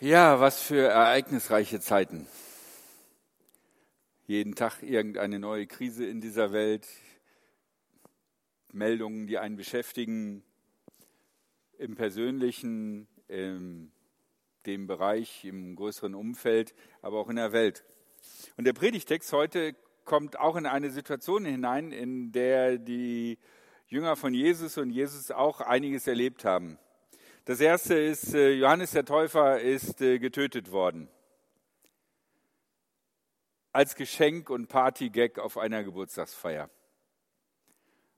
Ja, was für ereignisreiche Zeiten. Jeden Tag irgendeine neue Krise in dieser Welt, Meldungen, die einen beschäftigen, im persönlichen, in dem Bereich, im größeren Umfeld, aber auch in der Welt. Und der Predigtext heute kommt auch in eine Situation hinein, in der die Jünger von Jesus und Jesus auch einiges erlebt haben. Das erste ist, äh, Johannes der Täufer ist äh, getötet worden. Als Geschenk und Partygag auf einer Geburtstagsfeier.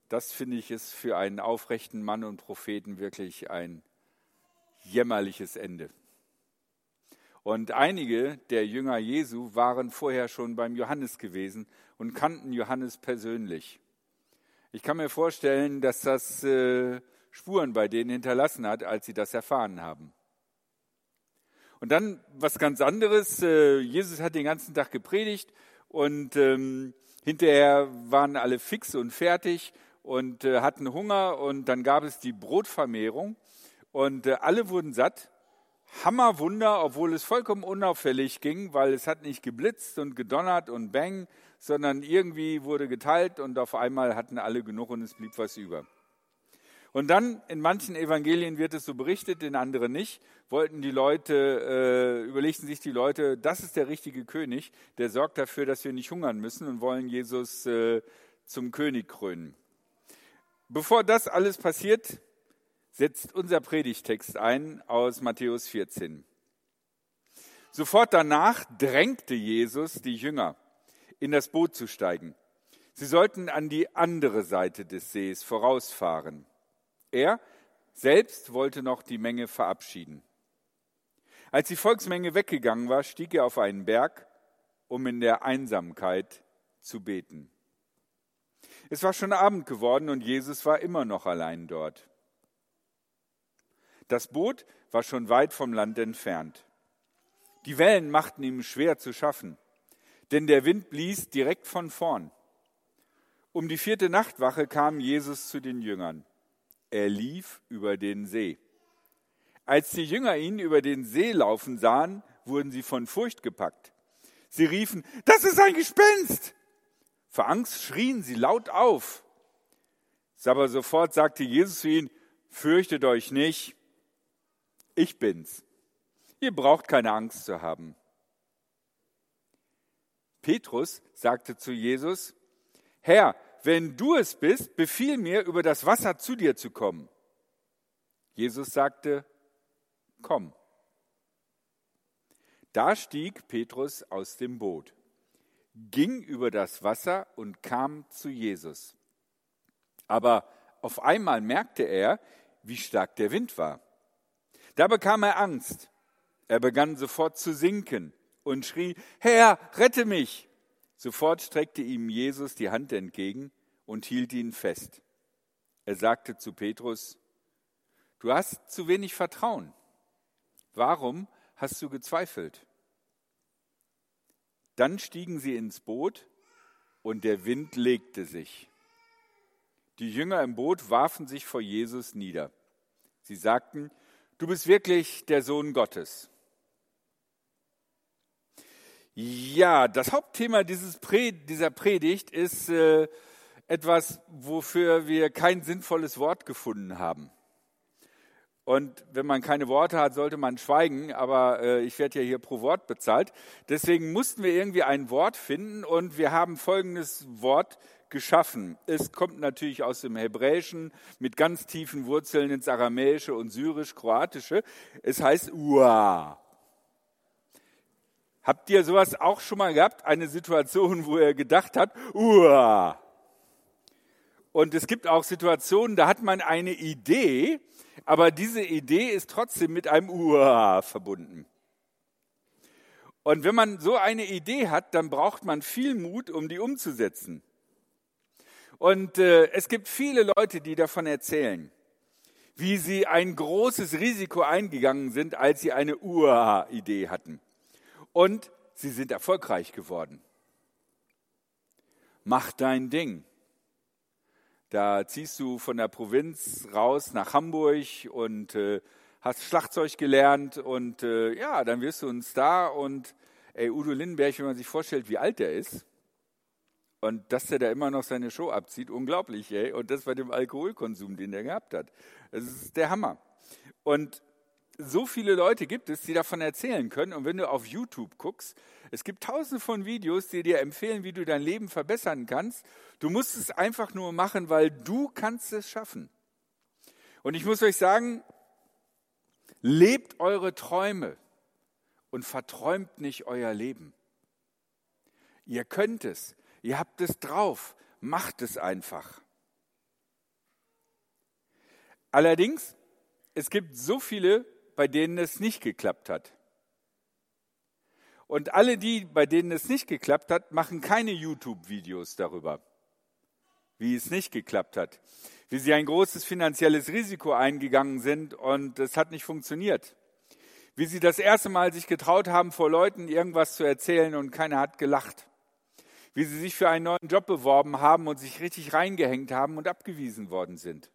Das finde ich ist für einen aufrechten Mann und Propheten wirklich ein jämmerliches Ende. Und einige der Jünger Jesu waren vorher schon beim Johannes gewesen und kannten Johannes persönlich. Ich kann mir vorstellen, dass das äh, Spuren bei denen hinterlassen hat, als sie das erfahren haben. Und dann was ganz anderes. Äh, Jesus hat den ganzen Tag gepredigt und ähm, hinterher waren alle fix und fertig und äh, hatten Hunger und dann gab es die Brotvermehrung und äh, alle wurden satt. Hammerwunder, obwohl es vollkommen unauffällig ging, weil es hat nicht geblitzt und gedonnert und bang, sondern irgendwie wurde geteilt und auf einmal hatten alle genug und es blieb was über. Und dann in manchen Evangelien wird es so berichtet, in anderen nicht, wollten die Leute, äh, überlegten sich die Leute, das ist der richtige König, der sorgt dafür, dass wir nicht hungern müssen und wollen Jesus äh, zum König krönen. Bevor das alles passiert, setzt unser Predigtext ein aus Matthäus 14. Sofort danach drängte Jesus die Jünger, in das Boot zu steigen. Sie sollten an die andere Seite des Sees vorausfahren. Er selbst wollte noch die Menge verabschieden. Als die Volksmenge weggegangen war, stieg er auf einen Berg, um in der Einsamkeit zu beten. Es war schon Abend geworden und Jesus war immer noch allein dort. Das Boot war schon weit vom Land entfernt. Die Wellen machten ihm schwer zu schaffen, denn der Wind blies direkt von vorn. Um die vierte Nachtwache kam Jesus zu den Jüngern. Er lief über den See. Als die Jünger ihn über den See laufen sahen, wurden sie von Furcht gepackt. Sie riefen, das ist ein Gespenst! Vor Angst schrien sie laut auf. Aber sofort sagte Jesus zu ihnen, fürchtet euch nicht, ich bin's. Ihr braucht keine Angst zu haben. Petrus sagte zu Jesus, Herr, wenn du es bist, befiehl mir, über das Wasser zu dir zu kommen. Jesus sagte, komm. Da stieg Petrus aus dem Boot, ging über das Wasser und kam zu Jesus. Aber auf einmal merkte er, wie stark der Wind war. Da bekam er Angst. Er begann sofort zu sinken und schrie, Herr, rette mich. Sofort streckte ihm Jesus die Hand entgegen und hielt ihn fest. Er sagte zu Petrus, du hast zu wenig Vertrauen. Warum hast du gezweifelt? Dann stiegen sie ins Boot und der Wind legte sich. Die Jünger im Boot warfen sich vor Jesus nieder. Sie sagten, du bist wirklich der Sohn Gottes. Ja, das Hauptthema dieses Pred dieser Predigt ist äh, etwas, wofür wir kein sinnvolles Wort gefunden haben. Und wenn man keine Worte hat, sollte man schweigen, aber äh, ich werde ja hier pro Wort bezahlt. Deswegen mussten wir irgendwie ein Wort finden und wir haben folgendes Wort geschaffen. Es kommt natürlich aus dem Hebräischen mit ganz tiefen Wurzeln ins Aramäische und Syrisch-Kroatische. Es heißt Ua. Habt ihr sowas auch schon mal gehabt? Eine Situation, wo er gedacht hat, uah. Und es gibt auch Situationen, da hat man eine Idee, aber diese Idee ist trotzdem mit einem uah verbunden. Und wenn man so eine Idee hat, dann braucht man viel Mut, um die umzusetzen. Und äh, es gibt viele Leute, die davon erzählen, wie sie ein großes Risiko eingegangen sind, als sie eine Uah-Idee hatten und sie sind erfolgreich geworden. Mach dein Ding. Da ziehst du von der Provinz raus nach Hamburg und äh, hast Schlagzeug gelernt und äh, ja, dann wirst du ein Star und ey, Udo Lindenberg, wenn man sich vorstellt, wie alt der ist und dass der da immer noch seine Show abzieht, unglaublich, ey, und das bei dem Alkoholkonsum, den der gehabt hat. Das ist der Hammer. Und so viele Leute gibt es, die davon erzählen können. Und wenn du auf YouTube guckst, es gibt tausende von Videos, die dir empfehlen, wie du dein Leben verbessern kannst. Du musst es einfach nur machen, weil du kannst es schaffen. Und ich muss euch sagen, lebt eure Träume und verträumt nicht euer Leben. Ihr könnt es, ihr habt es drauf, macht es einfach. Allerdings, es gibt so viele, bei denen es nicht geklappt hat. Und alle die, bei denen es nicht geklappt hat, machen keine YouTube-Videos darüber, wie es nicht geklappt hat, wie sie ein großes finanzielles Risiko eingegangen sind und es hat nicht funktioniert, wie sie das erste Mal sich getraut haben, vor Leuten irgendwas zu erzählen und keiner hat gelacht, wie sie sich für einen neuen Job beworben haben und sich richtig reingehängt haben und abgewiesen worden sind,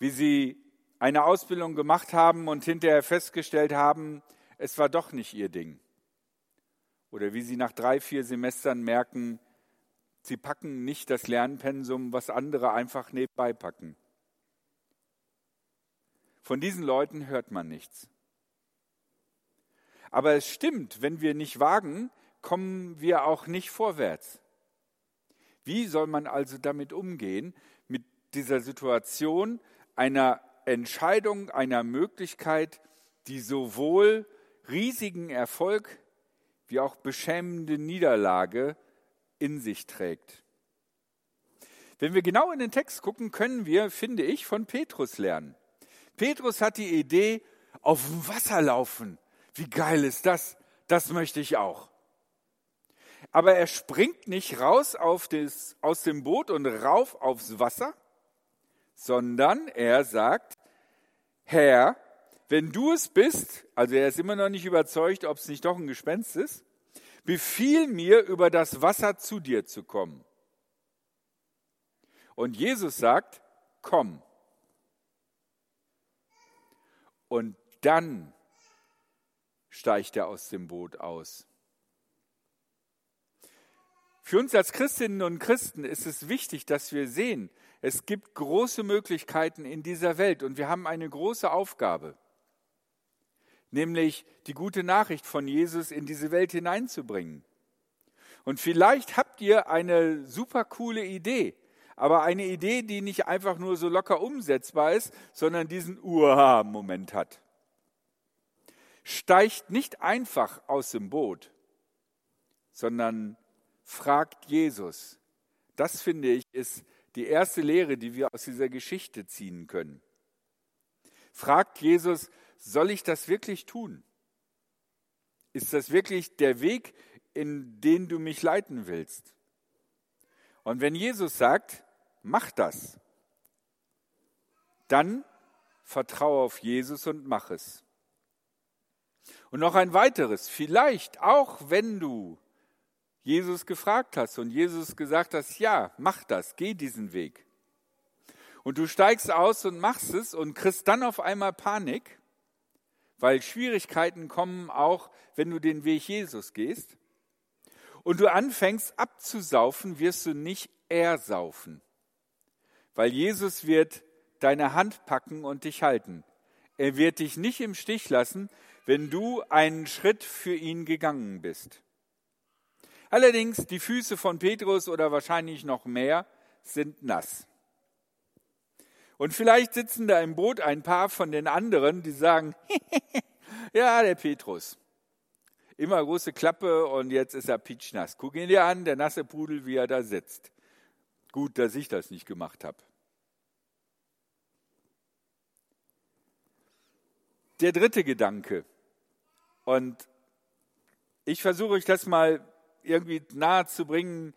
wie sie eine Ausbildung gemacht haben und hinterher festgestellt haben, es war doch nicht ihr Ding. Oder wie sie nach drei, vier Semestern merken, sie packen nicht das Lernpensum, was andere einfach nebenbei packen. Von diesen Leuten hört man nichts. Aber es stimmt, wenn wir nicht wagen, kommen wir auch nicht vorwärts. Wie soll man also damit umgehen, mit dieser Situation einer Entscheidung einer Möglichkeit, die sowohl riesigen Erfolg wie auch beschämende Niederlage in sich trägt. Wenn wir genau in den Text gucken, können wir, finde ich, von Petrus lernen. Petrus hat die Idee, auf dem Wasser laufen. Wie geil ist das? Das möchte ich auch. Aber er springt nicht raus das, aus dem Boot und rauf aufs Wasser, sondern er sagt, Herr, wenn du es bist, also er ist immer noch nicht überzeugt, ob es nicht doch ein Gespenst ist, befiehl mir, über das Wasser zu dir zu kommen. Und Jesus sagt, komm. Und dann steigt er aus dem Boot aus. Für uns als Christinnen und Christen ist es wichtig, dass wir sehen, es gibt große Möglichkeiten in dieser Welt und wir haben eine große Aufgabe, nämlich die gute Nachricht von Jesus in diese Welt hineinzubringen. Und vielleicht habt ihr eine super coole Idee, aber eine Idee, die nicht einfach nur so locker umsetzbar ist, sondern diesen Uha-Moment hat. Steigt nicht einfach aus dem Boot, sondern fragt Jesus. Das finde ich ist die erste Lehre, die wir aus dieser Geschichte ziehen können. Fragt Jesus, soll ich das wirklich tun? Ist das wirklich der Weg, in den du mich leiten willst? Und wenn Jesus sagt, mach das, dann vertraue auf Jesus und mach es. Und noch ein weiteres, vielleicht auch wenn du Jesus gefragt hast und Jesus gesagt hast, ja, mach das, geh diesen Weg. Und du steigst aus und machst es und kriegst dann auf einmal Panik, weil Schwierigkeiten kommen auch, wenn du den Weg Jesus gehst. Und du anfängst abzusaufen, wirst du nicht ersaufen, weil Jesus wird deine Hand packen und dich halten. Er wird dich nicht im Stich lassen, wenn du einen Schritt für ihn gegangen bist. Allerdings, die Füße von Petrus oder wahrscheinlich noch mehr sind nass. Und vielleicht sitzen da im Boot ein paar von den anderen, die sagen, ja, der Petrus. Immer große Klappe und jetzt ist er pitschnass. Guck ihn dir an, der nasse Pudel, wie er da sitzt. Gut, dass ich das nicht gemacht habe. Der dritte Gedanke. Und ich versuche euch das mal irgendwie nahe zu bringen.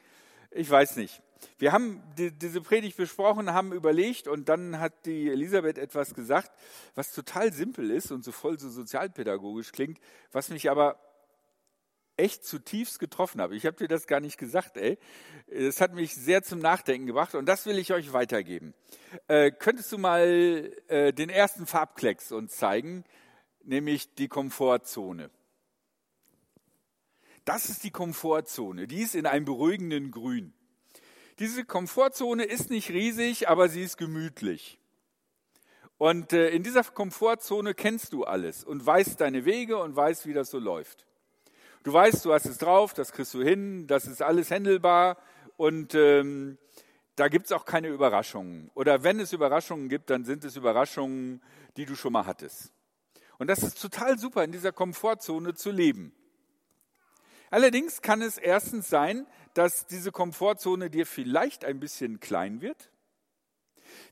Ich weiß nicht. Wir haben die, diese Predigt besprochen, haben überlegt und dann hat die Elisabeth etwas gesagt, was total simpel ist und so voll so sozialpädagogisch klingt, was mich aber echt zutiefst getroffen habe. Ich habe dir das gar nicht gesagt, ey. Das hat mich sehr zum Nachdenken gebracht und das will ich euch weitergeben. Äh, könntest du mal äh, den ersten Farbklecks uns zeigen, nämlich die Komfortzone? Das ist die Komfortzone. Die ist in einem beruhigenden Grün. Diese Komfortzone ist nicht riesig, aber sie ist gemütlich. Und äh, in dieser Komfortzone kennst du alles und weißt deine Wege und weißt, wie das so läuft. Du weißt, du hast es drauf, das kriegst du hin, das ist alles händelbar und ähm, da gibt es auch keine Überraschungen. Oder wenn es Überraschungen gibt, dann sind es Überraschungen, die du schon mal hattest. Und das ist total super, in dieser Komfortzone zu leben. Allerdings kann es erstens sein, dass diese Komfortzone dir vielleicht ein bisschen klein wird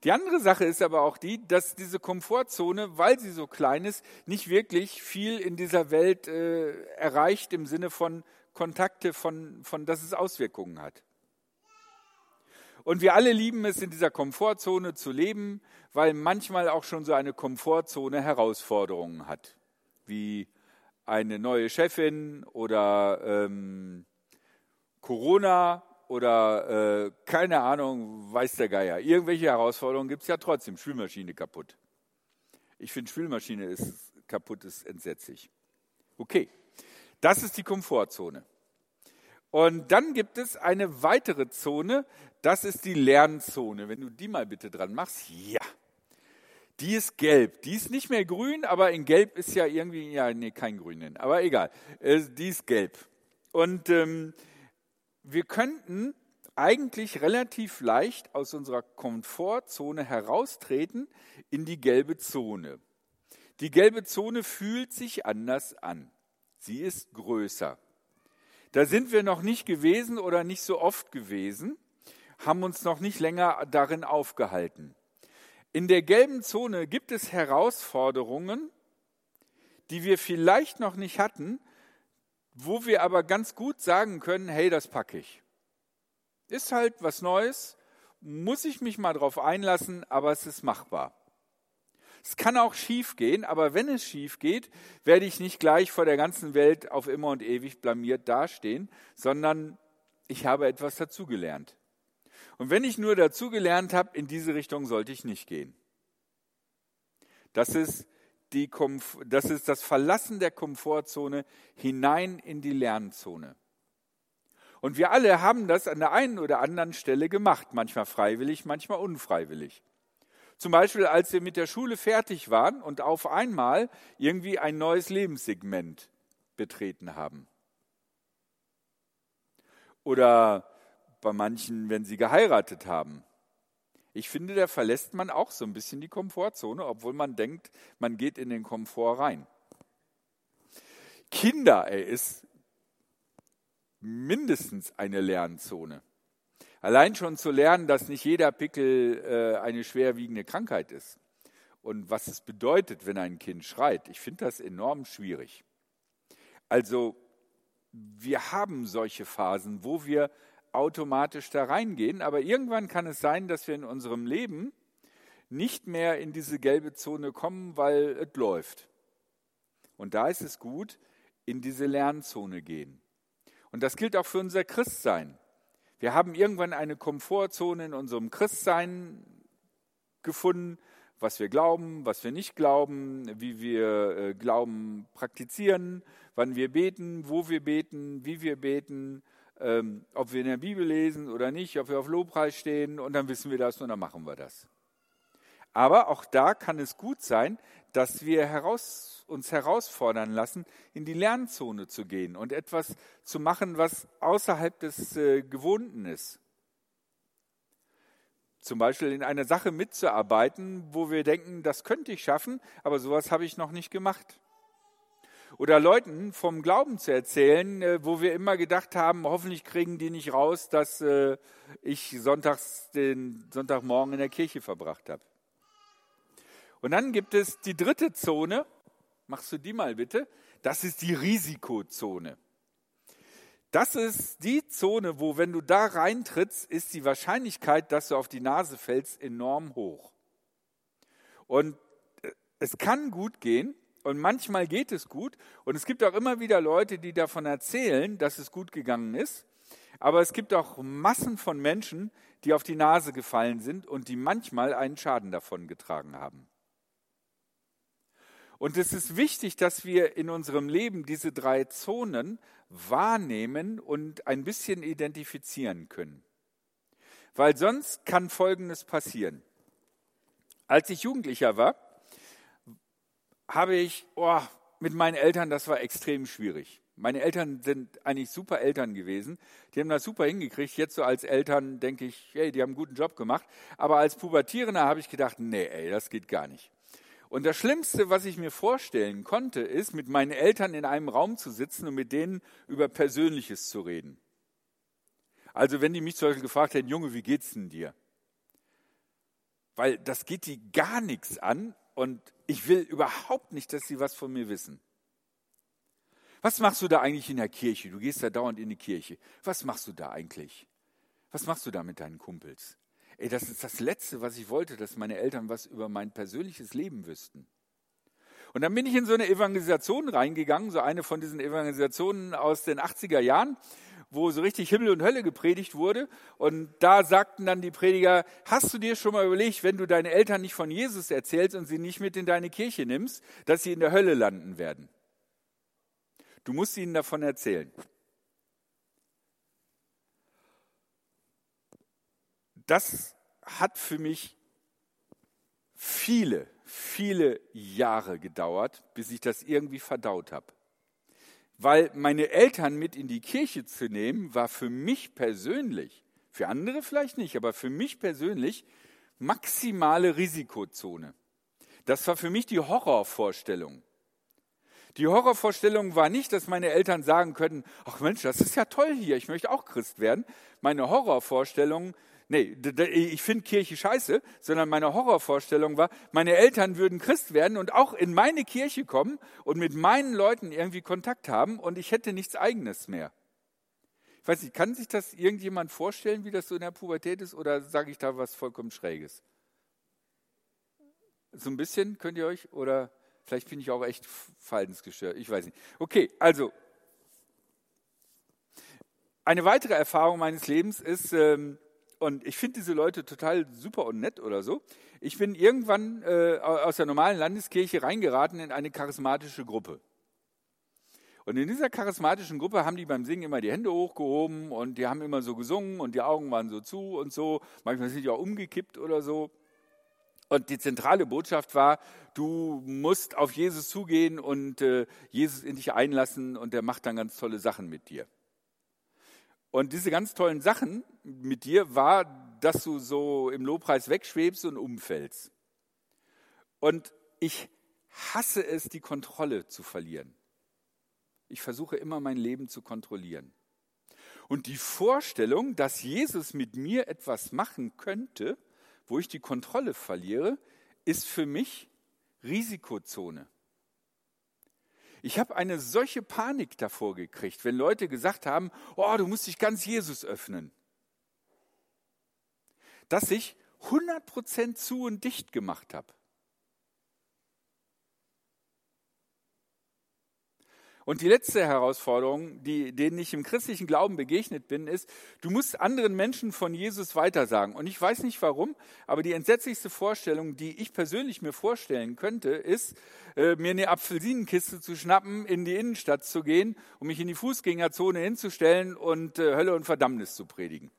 die andere Sache ist aber auch die, dass diese Komfortzone, weil sie so klein ist, nicht wirklich viel in dieser Welt äh, erreicht im Sinne von Kontakte, von, von, dass es Auswirkungen hat. Und wir alle lieben es, in dieser Komfortzone zu leben, weil manchmal auch schon so eine Komfortzone Herausforderungen hat, wie eine neue Chefin oder ähm, Corona oder äh, keine Ahnung, weiß der Geier. Irgendwelche Herausforderungen gibt es ja trotzdem. Spülmaschine kaputt. Ich finde, Spülmaschine ist kaputt, ist entsetzlich. Okay, das ist die Komfortzone. Und dann gibt es eine weitere Zone, das ist die Lernzone. Wenn du die mal bitte dran machst, ja. Die ist gelb. Die ist nicht mehr grün, aber in gelb ist ja irgendwie, ja, nee, kein Grün, aber egal. Äh, die ist gelb. Und ähm, wir könnten eigentlich relativ leicht aus unserer Komfortzone heraustreten in die gelbe Zone. Die gelbe Zone fühlt sich anders an. Sie ist größer. Da sind wir noch nicht gewesen oder nicht so oft gewesen, haben uns noch nicht länger darin aufgehalten. In der gelben Zone gibt es Herausforderungen, die wir vielleicht noch nicht hatten, wo wir aber ganz gut sagen können, hey, das packe ich. Ist halt was Neues, muss ich mich mal drauf einlassen, aber es ist machbar. Es kann auch schief gehen, aber wenn es schief geht, werde ich nicht gleich vor der ganzen Welt auf immer und ewig blamiert dastehen, sondern ich habe etwas dazugelernt. Und wenn ich nur dazugelernt habe, in diese Richtung sollte ich nicht gehen. Das ist die das ist das Verlassen der Komfortzone hinein in die Lernzone. Und wir alle haben das an der einen oder anderen Stelle gemacht, manchmal freiwillig, manchmal unfreiwillig. Zum Beispiel, als wir mit der Schule fertig waren und auf einmal irgendwie ein neues Lebenssegment betreten haben. Oder bei manchen, wenn sie geheiratet haben. Ich finde, da verlässt man auch so ein bisschen die Komfortzone, obwohl man denkt, man geht in den Komfort rein. Kinder, ey, ist mindestens eine Lernzone. Allein schon zu lernen, dass nicht jeder Pickel äh, eine schwerwiegende Krankheit ist und was es bedeutet, wenn ein Kind schreit. Ich finde das enorm schwierig. Also wir haben solche Phasen, wo wir automatisch da reingehen, aber irgendwann kann es sein, dass wir in unserem Leben nicht mehr in diese gelbe Zone kommen, weil es läuft. Und da ist es gut, in diese Lernzone gehen. Und das gilt auch für unser Christsein. Wir haben irgendwann eine Komfortzone in unserem Christsein gefunden, was wir glauben, was wir nicht glauben, wie wir äh, Glauben praktizieren, wann wir beten, wo wir beten, wie wir beten, ähm, ob wir in der Bibel lesen oder nicht, ob wir auf Lobpreis stehen und dann wissen wir das und dann machen wir das. Aber auch da kann es gut sein, dass wir heraus, uns herausfordern lassen, in die Lernzone zu gehen und etwas zu machen, was außerhalb des äh, Gewohnten ist. Zum Beispiel in einer Sache mitzuarbeiten, wo wir denken, das könnte ich schaffen, aber sowas habe ich noch nicht gemacht. Oder Leuten vom Glauben zu erzählen, äh, wo wir immer gedacht haben, hoffentlich kriegen die nicht raus, dass äh, ich sonntags den Sonntagmorgen in der Kirche verbracht habe. Und dann gibt es die dritte Zone, machst du die mal bitte, das ist die Risikozone. Das ist die Zone, wo wenn du da reintrittst, ist die Wahrscheinlichkeit, dass du auf die Nase fällst, enorm hoch. Und äh, es kann gut gehen, und manchmal geht es gut. Und es gibt auch immer wieder Leute, die davon erzählen, dass es gut gegangen ist. Aber es gibt auch Massen von Menschen, die auf die Nase gefallen sind und die manchmal einen Schaden davon getragen haben. Und es ist wichtig, dass wir in unserem Leben diese drei Zonen wahrnehmen und ein bisschen identifizieren können. Weil sonst kann Folgendes passieren. Als ich Jugendlicher war, habe ich oh, mit meinen Eltern, das war extrem schwierig. Meine Eltern sind eigentlich super Eltern gewesen. Die haben das super hingekriegt. Jetzt so als Eltern denke ich, hey, die haben einen guten Job gemacht. Aber als Pubertierender habe ich gedacht, nee, ey, das geht gar nicht. Und das Schlimmste, was ich mir vorstellen konnte, ist, mit meinen Eltern in einem Raum zu sitzen und mit denen über Persönliches zu reden. Also wenn die mich zum Beispiel gefragt hätten, Junge, wie geht's denn dir? Weil das geht die gar nichts an und ich will überhaupt nicht, dass sie was von mir wissen. Was machst du da eigentlich in der Kirche? Du gehst da dauernd in die Kirche. Was machst du da eigentlich? Was machst du da mit deinen Kumpels? Ey, das ist das Letzte, was ich wollte, dass meine Eltern was über mein persönliches Leben wüssten. Und dann bin ich in so eine Evangelisation reingegangen, so eine von diesen Evangelisationen aus den 80er Jahren, wo so richtig Himmel und Hölle gepredigt wurde. Und da sagten dann die Prediger, hast du dir schon mal überlegt, wenn du deine Eltern nicht von Jesus erzählst und sie nicht mit in deine Kirche nimmst, dass sie in der Hölle landen werden? Du musst ihnen davon erzählen. Das hat für mich viele, viele Jahre gedauert, bis ich das irgendwie verdaut habe. Weil meine Eltern mit in die Kirche zu nehmen, war für mich persönlich, für andere vielleicht nicht, aber für mich persönlich maximale Risikozone. Das war für mich die Horrorvorstellung. Die Horrorvorstellung war nicht, dass meine Eltern sagen könnten, ach Mensch, das ist ja toll hier, ich möchte auch Christ werden. Meine Horrorvorstellung, nee, ich finde Kirche scheiße, sondern meine Horrorvorstellung war, meine Eltern würden Christ werden und auch in meine Kirche kommen und mit meinen Leuten irgendwie Kontakt haben und ich hätte nichts eigenes mehr. Ich weiß nicht, kann sich das irgendjemand vorstellen, wie das so in der Pubertät ist, oder sage ich da was vollkommen Schräges? So ein bisschen könnt ihr euch, oder Vielleicht bin ich auch echt verhaltensgestört. Ich weiß nicht. Okay, also. Eine weitere Erfahrung meines Lebens ist, ähm, und ich finde diese Leute total super und nett oder so. Ich bin irgendwann äh, aus der normalen Landeskirche reingeraten in eine charismatische Gruppe. Und in dieser charismatischen Gruppe haben die beim Singen immer die Hände hochgehoben und die haben immer so gesungen und die Augen waren so zu und so. Manchmal sind die auch umgekippt oder so. Und die zentrale Botschaft war, du musst auf Jesus zugehen und äh, Jesus in dich einlassen und der macht dann ganz tolle Sachen mit dir. Und diese ganz tollen Sachen mit dir war, dass du so im Lobpreis wegschwebst und umfällst. Und ich hasse es, die Kontrolle zu verlieren. Ich versuche immer mein Leben zu kontrollieren. Und die Vorstellung, dass Jesus mit mir etwas machen könnte, wo ich die Kontrolle verliere, ist für mich Risikozone. Ich habe eine solche Panik davor gekriegt, wenn Leute gesagt haben, oh, du musst dich ganz Jesus öffnen, dass ich 100% zu und dicht gemacht habe. Und die letzte Herausforderung, die, denen ich im christlichen Glauben begegnet bin, ist, du musst anderen Menschen von Jesus weitersagen. Und ich weiß nicht warum, aber die entsetzlichste Vorstellung, die ich persönlich mir vorstellen könnte, ist, äh, mir eine Apfelsinenkiste zu schnappen, in die Innenstadt zu gehen und mich in die Fußgängerzone hinzustellen und äh, Hölle und Verdammnis zu predigen.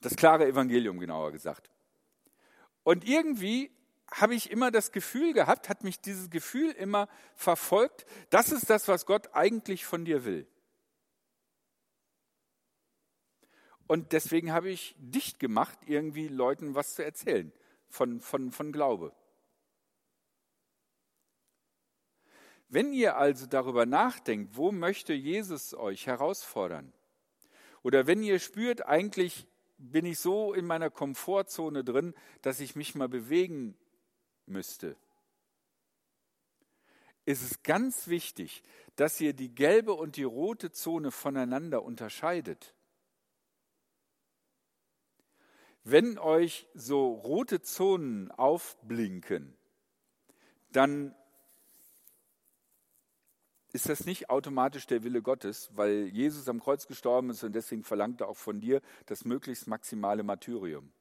Das klare Evangelium, genauer gesagt. Und irgendwie habe ich immer das Gefühl gehabt, hat mich dieses Gefühl immer verfolgt, das ist das, was Gott eigentlich von dir will. Und deswegen habe ich dicht gemacht, irgendwie Leuten was zu erzählen von, von, von Glaube. Wenn ihr also darüber nachdenkt, wo möchte Jesus euch herausfordern? Oder wenn ihr spürt, eigentlich bin ich so in meiner Komfortzone drin, dass ich mich mal bewegen müsste, ist es ganz wichtig, dass ihr die gelbe und die rote Zone voneinander unterscheidet. Wenn euch so rote Zonen aufblinken, dann ist das nicht automatisch der Wille Gottes, weil Jesus am Kreuz gestorben ist und deswegen verlangt er auch von dir das möglichst maximale Martyrium.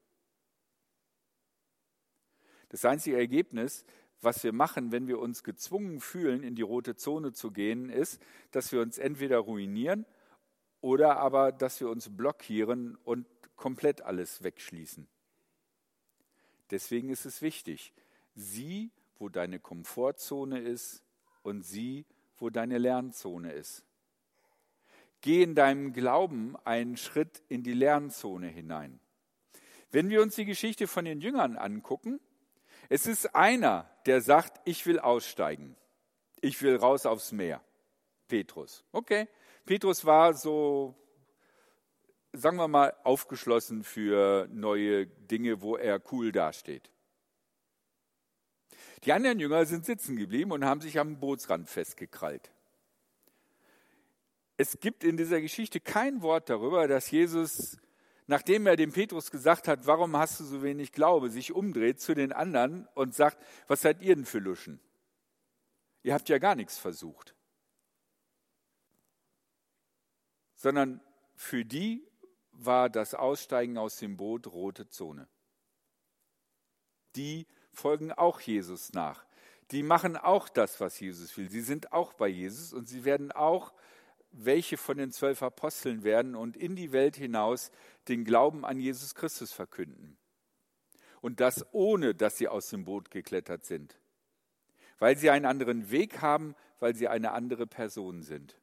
Das einzige Ergebnis, was wir machen, wenn wir uns gezwungen fühlen, in die rote Zone zu gehen, ist, dass wir uns entweder ruinieren oder aber, dass wir uns blockieren und komplett alles wegschließen. Deswegen ist es wichtig, sieh, wo deine Komfortzone ist und sieh, wo deine Lernzone ist. Geh in deinem Glauben einen Schritt in die Lernzone hinein. Wenn wir uns die Geschichte von den Jüngern angucken, es ist einer, der sagt, ich will aussteigen. Ich will raus aufs Meer. Petrus. Okay. Petrus war so, sagen wir mal, aufgeschlossen für neue Dinge, wo er cool dasteht. Die anderen Jünger sind sitzen geblieben und haben sich am Bootsrand festgekrallt. Es gibt in dieser Geschichte kein Wort darüber, dass Jesus, nachdem er dem Petrus gesagt hat, warum hast du so wenig Glaube, sich umdreht zu den anderen und sagt, was seid ihr denn für Luschen? Ihr habt ja gar nichts versucht. Sondern für die war das Aussteigen aus dem Boot rote Zone. Die folgen auch Jesus nach. Die machen auch das, was Jesus will. Sie sind auch bei Jesus und sie werden auch welche von den zwölf Aposteln werden und in die Welt hinaus den Glauben an Jesus Christus verkünden. Und das ohne, dass sie aus dem Boot geklettert sind. Weil sie einen anderen Weg haben, weil sie eine andere Person sind.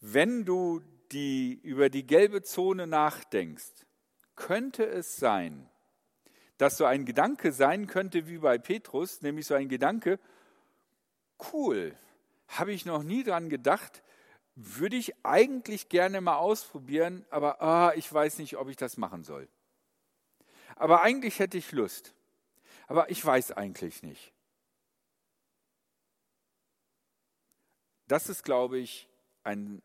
Wenn du die, über die gelbe Zone nachdenkst, könnte es sein, dass so ein Gedanke sein könnte wie bei Petrus, nämlich so ein Gedanke, cool, habe ich noch nie dran gedacht, würde ich eigentlich gerne mal ausprobieren, aber ah, ich weiß nicht, ob ich das machen soll. Aber eigentlich hätte ich Lust, aber ich weiß eigentlich nicht. Das ist, glaube ich, ein,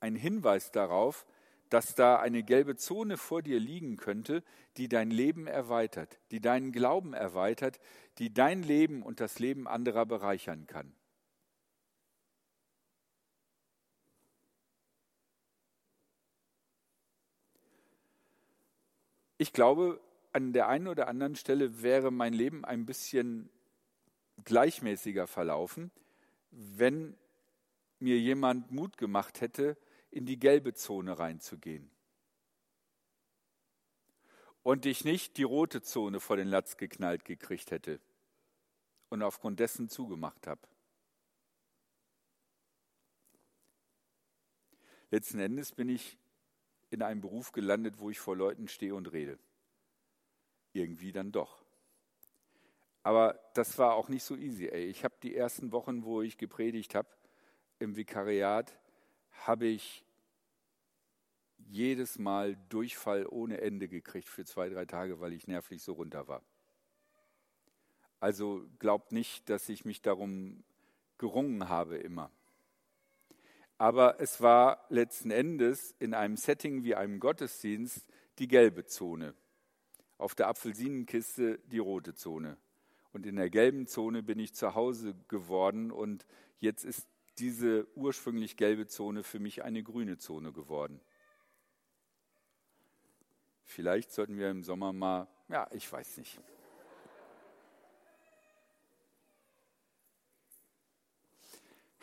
ein Hinweis darauf, dass da eine gelbe Zone vor dir liegen könnte, die dein Leben erweitert, die deinen Glauben erweitert, die dein Leben und das Leben anderer bereichern kann. Ich glaube, an der einen oder anderen Stelle wäre mein Leben ein bisschen gleichmäßiger verlaufen, wenn mir jemand Mut gemacht hätte, in die gelbe Zone reinzugehen. Und ich nicht die rote Zone vor den Latz geknallt gekriegt hätte und aufgrund dessen zugemacht habe. Letzten Endes bin ich in einem Beruf gelandet, wo ich vor Leuten stehe und rede. Irgendwie dann doch. Aber das war auch nicht so easy. Ey. Ich habe die ersten Wochen, wo ich gepredigt habe im Vikariat, habe ich jedes Mal Durchfall ohne Ende gekriegt für zwei, drei Tage, weil ich nervlich so runter war. Also glaubt nicht, dass ich mich darum gerungen habe immer. Aber es war letzten Endes in einem Setting wie einem Gottesdienst die gelbe Zone. Auf der Apfelsinenkiste die rote Zone. Und in der gelben Zone bin ich zu Hause geworden und jetzt ist diese ursprünglich gelbe Zone für mich eine grüne Zone geworden. Vielleicht sollten wir im Sommer mal, ja, ich weiß nicht.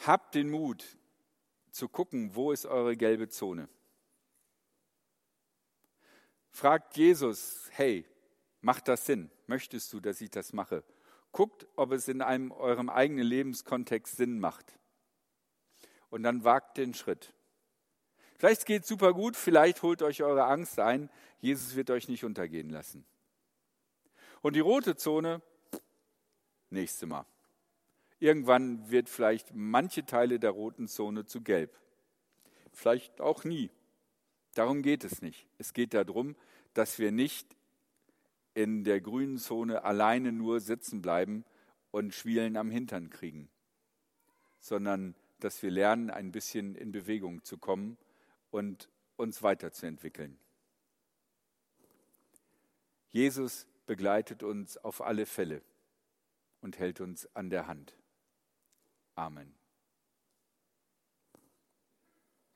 Habt den Mut zu gucken, wo ist eure gelbe Zone. Fragt Jesus, hey, macht das Sinn? Möchtest du, dass ich das mache? Guckt, ob es in einem, eurem eigenen Lebenskontext Sinn macht und dann wagt den Schritt. Vielleicht geht es super gut, vielleicht holt euch eure Angst ein. Jesus wird euch nicht untergehen lassen. Und die rote Zone, nächste Mal. Irgendwann wird vielleicht manche Teile der roten Zone zu gelb. Vielleicht auch nie. Darum geht es nicht. Es geht darum, dass wir nicht in der grünen Zone alleine nur sitzen bleiben und Schwielen am Hintern kriegen, sondern dass wir lernen, ein bisschen in Bewegung zu kommen und uns weiterzuentwickeln. Jesus begleitet uns auf alle Fälle. und hält uns an der Hand. Amen.